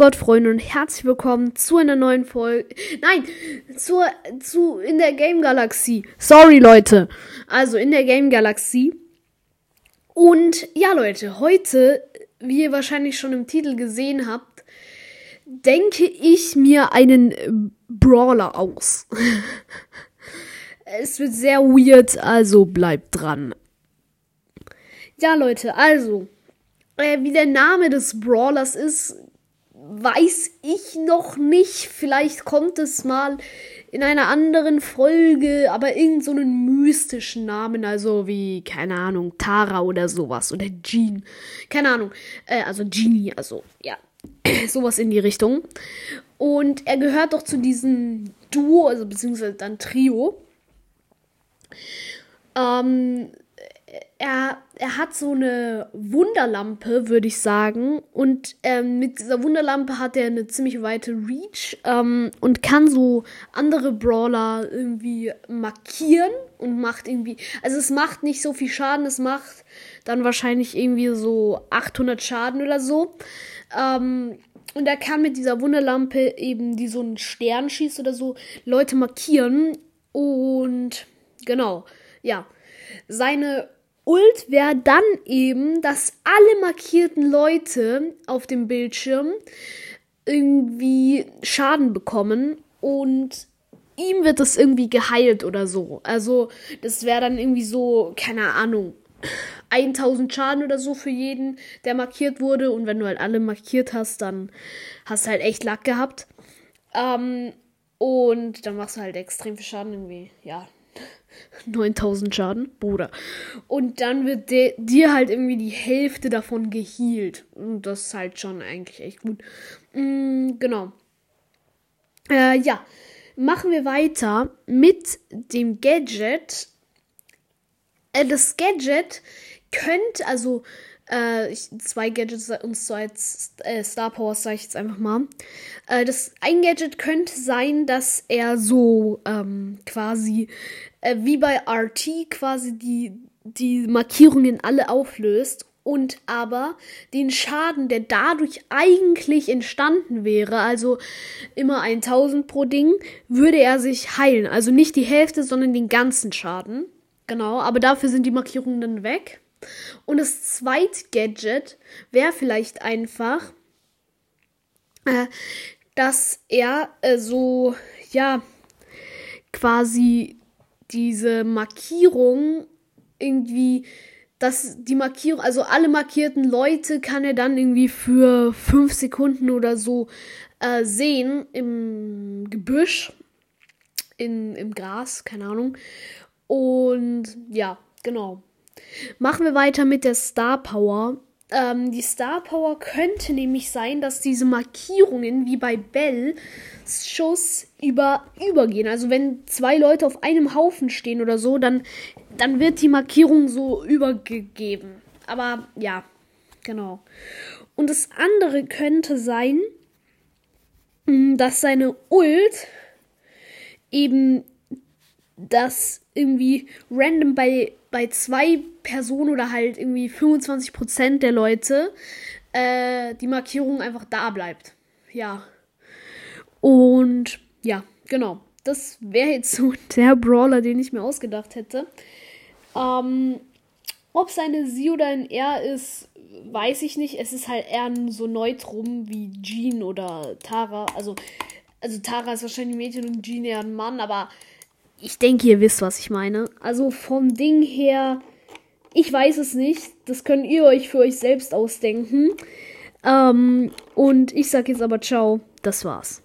Gott, Freunde, und herzlich willkommen zu einer neuen Folge. Nein, zur, zu, in der Game Galaxie. Sorry, Leute. Also, in der Game Galaxie. Und ja, Leute, heute, wie ihr wahrscheinlich schon im Titel gesehen habt, denke ich mir einen Brawler aus. es wird sehr weird, also bleibt dran. Ja, Leute, also, äh, wie der Name des Brawlers ist, weiß ich noch nicht. Vielleicht kommt es mal in einer anderen Folge, aber irgend so einen mystischen Namen, also wie, keine Ahnung, Tara oder sowas. Oder Jean. Keine Ahnung. Äh, also Genie, also, ja. sowas in die Richtung. Und er gehört doch zu diesem Duo, also beziehungsweise dann Trio. Ähm, er, er hat so eine Wunderlampe, würde ich sagen. Und ähm, mit dieser Wunderlampe hat er eine ziemlich weite Reach ähm, und kann so andere Brawler irgendwie markieren und macht irgendwie. Also es macht nicht so viel Schaden, es macht dann wahrscheinlich irgendwie so 800 Schaden oder so. Ähm, und er kann mit dieser Wunderlampe eben, die so einen Stern schießt oder so, Leute markieren. Und genau, ja. Seine Ult wäre dann eben, dass alle markierten Leute auf dem Bildschirm irgendwie Schaden bekommen und ihm wird das irgendwie geheilt oder so. Also, das wäre dann irgendwie so, keine Ahnung, 1000 Schaden oder so für jeden, der markiert wurde. Und wenn du halt alle markiert hast, dann hast du halt echt Lack gehabt. Ähm, und dann machst du halt extrem viel Schaden irgendwie. Ja, 9000 Schaden, Bruder. Und dann wird de, dir halt irgendwie die Hälfte davon gehealt. Und das ist halt schon eigentlich echt gut. Mm, genau. Äh, ja, machen wir weiter mit dem Gadget. Äh, das Gadget könnte, also äh, ich, zwei Gadgets und zwei äh, Star Powers sage ich jetzt einfach mal. Äh, das ein Gadget könnte sein, dass er so ähm, quasi äh, wie bei RT quasi die die Markierungen alle auflöst und aber den Schaden, der dadurch eigentlich entstanden wäre, also immer 1000 pro Ding, würde er sich heilen. Also nicht die Hälfte, sondern den ganzen Schaden. Genau, aber dafür sind die Markierungen dann weg. Und das zweite Gadget wäre vielleicht einfach, äh, dass er äh, so, ja, quasi diese Markierung irgendwie, dass die Markierung, also alle markierten Leute kann er dann irgendwie für fünf Sekunden oder so äh, sehen im Gebüsch, in, im Gras, keine Ahnung. Und ja, genau. Machen wir weiter mit der Star Power. Ähm, die Star Power könnte nämlich sein, dass diese Markierungen wie bei Bell Schuss über übergehen. Also wenn zwei Leute auf einem Haufen stehen oder so, dann, dann wird die Markierung so übergegeben. Aber ja, genau. Und das andere könnte sein, hm, dass seine Ult eben das irgendwie random bei, bei zwei Personen oder halt irgendwie 25% der Leute äh, die Markierung einfach da bleibt. Ja. Und ja, genau. Das wäre jetzt so der Brawler, den ich mir ausgedacht hätte. Ähm, ob es eine Sie oder ein R ist, weiß ich nicht. Es ist halt eher so neutrum wie Jean oder Tara. Also, also Tara ist wahrscheinlich ein Mädchen und Jean eher ein Mann, aber ich denke, ihr wisst, was ich meine. Also vom Ding her, ich weiß es nicht. Das könnt ihr euch für euch selbst ausdenken. Ähm, und ich sag jetzt aber ciao. Das war's.